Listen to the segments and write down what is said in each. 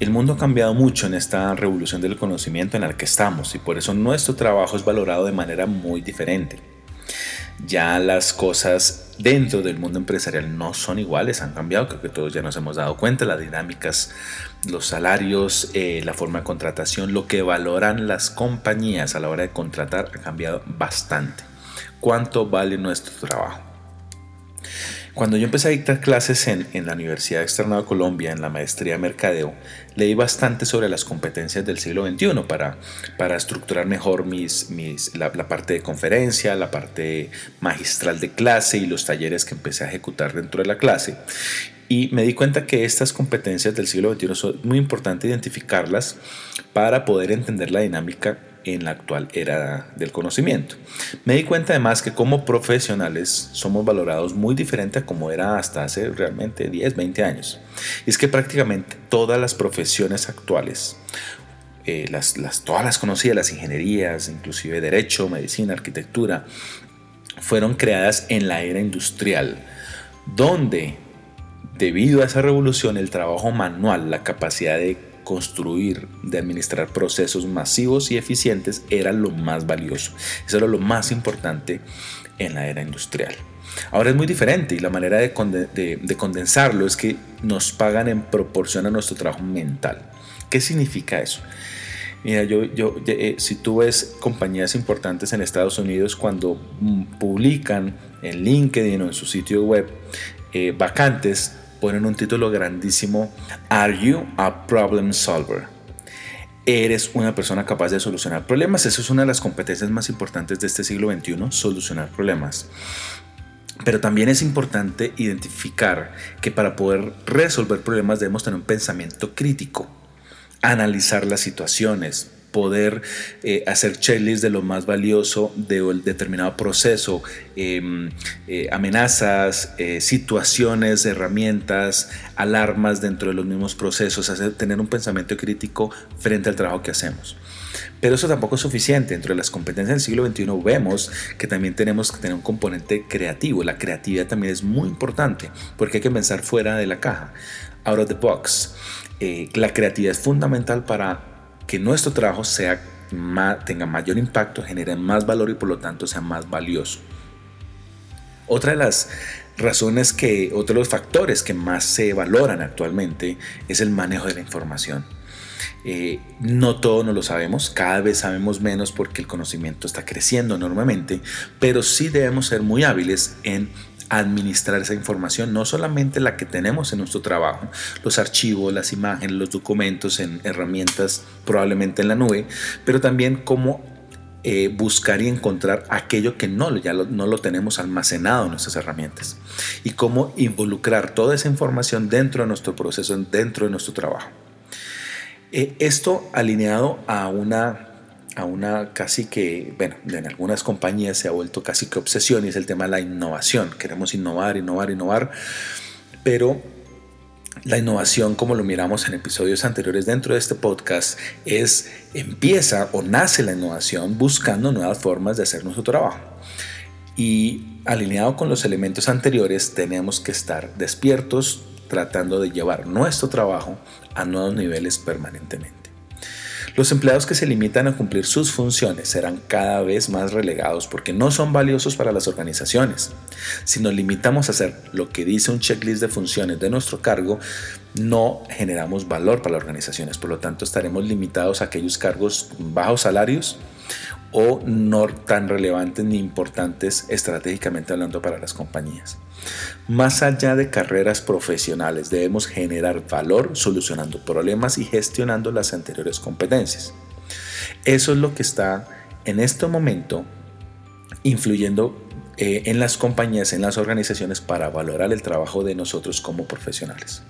El mundo ha cambiado mucho en esta revolución del conocimiento en la que estamos y por eso nuestro trabajo es valorado de manera muy diferente. Ya las cosas dentro del mundo empresarial no son iguales, han cambiado, creo que todos ya nos hemos dado cuenta, las dinámicas, los salarios, eh, la forma de contratación, lo que valoran las compañías a la hora de contratar ha cambiado bastante. ¿Cuánto vale nuestro trabajo? Cuando yo empecé a dictar clases en, la Universidad Externa de Colombia, en la maestría de Mercadeo, leí bastante sobre las competencias del siglo XXI para, para estructurar mejor mis, mis, la, parte de conferencia, la parte magistral de clase y los talleres que empecé a ejecutar dentro de la clase. Y me di cuenta que estas competencias del siglo XXI son muy importante identificarlas para poder entender la dinámica en la actual era del conocimiento. Me di cuenta además que como profesionales somos valorados muy diferente a como era hasta hace realmente 10, 20 años. Y es que prácticamente todas las profesiones actuales, eh, las, todas las conocidas, las ingenierías, inclusive derecho, medicina, arquitectura, fueron creadas en la era industrial, donde debido a esa revolución el trabajo manual, la capacidad de construir, de administrar procesos masivos y eficientes era lo más valioso. Eso era lo más importante en la era industrial. Ahora es muy diferente y la manera de, condensarlo es que nos pagan en proporción a nuestro trabajo mental. ¿Qué significa eso? Mira, yo, yo, eh, si tú ves compañías importantes en Estados Unidos cuando mm, publican en LinkedIn o en su sitio web eh, vacantes, ponen un título grandísimo, Are you a problem solver? ¿Eres una persona capaz de solucionar problemas? Esa es una de las competencias más importantes de este siglo XXI, solucionar problemas. Pero también es importante identificar que para poder resolver problemas debemos tener un pensamiento crítico, analizar las situaciones, poder eh, hacer checklists de lo más valioso de un determinado proceso, em, eh, amenazas, eh, situaciones, herramientas, alarmas dentro de los mismos procesos, hacer, tener un pensamiento crítico frente al trabajo que hacemos. Pero eso tampoco es suficiente. Dentro de las competencias del siglo XXI vemos que también tenemos que tener un componente creativo. La creatividad también es muy importante porque hay que pensar fuera de la caja, out of the box. la creatividad es fundamental para que nuestro trabajo sea, tenga mayor impacto, genere más valor y por lo tanto sea más valioso. Otra de las razones que, otro de los factores que más se valoran actualmente es el manejo de la información. Eh, no todo no lo sabemos, cada vez sabemos menos porque el conocimiento está creciendo enormemente, pero sí debemos ser muy hábiles en administrar esa información, no solamente la que tenemos en nuestro trabajo, los archivos, las imágenes, los documentos en herramientas probablemente en la nube, pero también cómo eh, buscar y encontrar aquello que no, ya no lo tenemos almacenado en nuestras herramientas y cómo involucrar toda esa información dentro de nuestro proceso, dentro de nuestro trabajo. Eh, esto alineado a una a una casi que, bueno, en algunas compañías se ha vuelto casi que obsesión y es el tema de la innovación. Queremos innovar, innovar, innovar, pero la innovación, como lo miramos en episodios anteriores dentro de este podcast, es empieza o nace la innovación buscando nuevas formas de hacer nuestro trabajo. Y alineado con los elementos anteriores, tenemos que estar despiertos tratando de llevar nuestro trabajo a nuevos niveles permanentemente. Los empleados que se limitan a cumplir sus funciones serán cada vez más relegados porque no son valiosos para las organizaciones. Si nos limitamos a hacer lo que dice un checklist de funciones de nuestro cargo, no generamos valor para las organizaciones. Por lo tanto, estaremos limitados a aquellos cargos bajos salarios o no tan relevantes ni importantes estratégicamente hablando para las compañías. Más allá de carreras profesionales, debemos generar valor solucionando problemas y gestionando las anteriores competencias. Eso es lo que está en este momento influyendo eh, en las compañías, en las organizaciones para valorar el trabajo de nosotros como profesionales.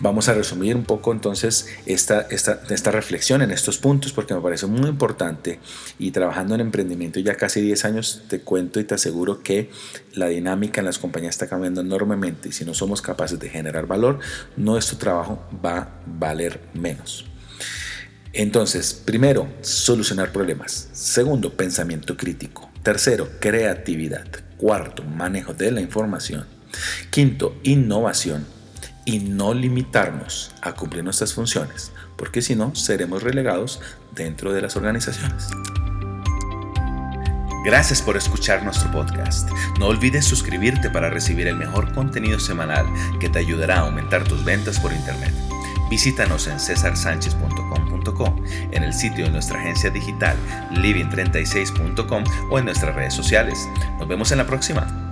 Vamos a resumir un poco entonces esta, esta, esta reflexión en estos puntos porque me parece muy importante y trabajando en emprendimiento ya casi 10 años te cuento y te aseguro que la dinámica en las compañías está cambiando enormemente y si no somos capaces de generar valor, nuestro trabajo va a valer menos. Entonces, primero, solucionar problemas. Segundo, pensamiento crítico. Tercero, creatividad. Cuarto, manejo de la información. Quinto, innovación. Y no limitarnos a cumplir nuestras funciones, porque si no, seremos relegados dentro de las organizaciones. Gracias por escuchar nuestro podcast. No olvides suscribirte para recibir el mejor contenido semanal que te ayudará a aumentar tus ventas por Internet. Visítanos en cesarsanchez.com.co, en el sitio de nuestra agencia digital living36.com o en nuestras redes sociales. Nos vemos en la próxima.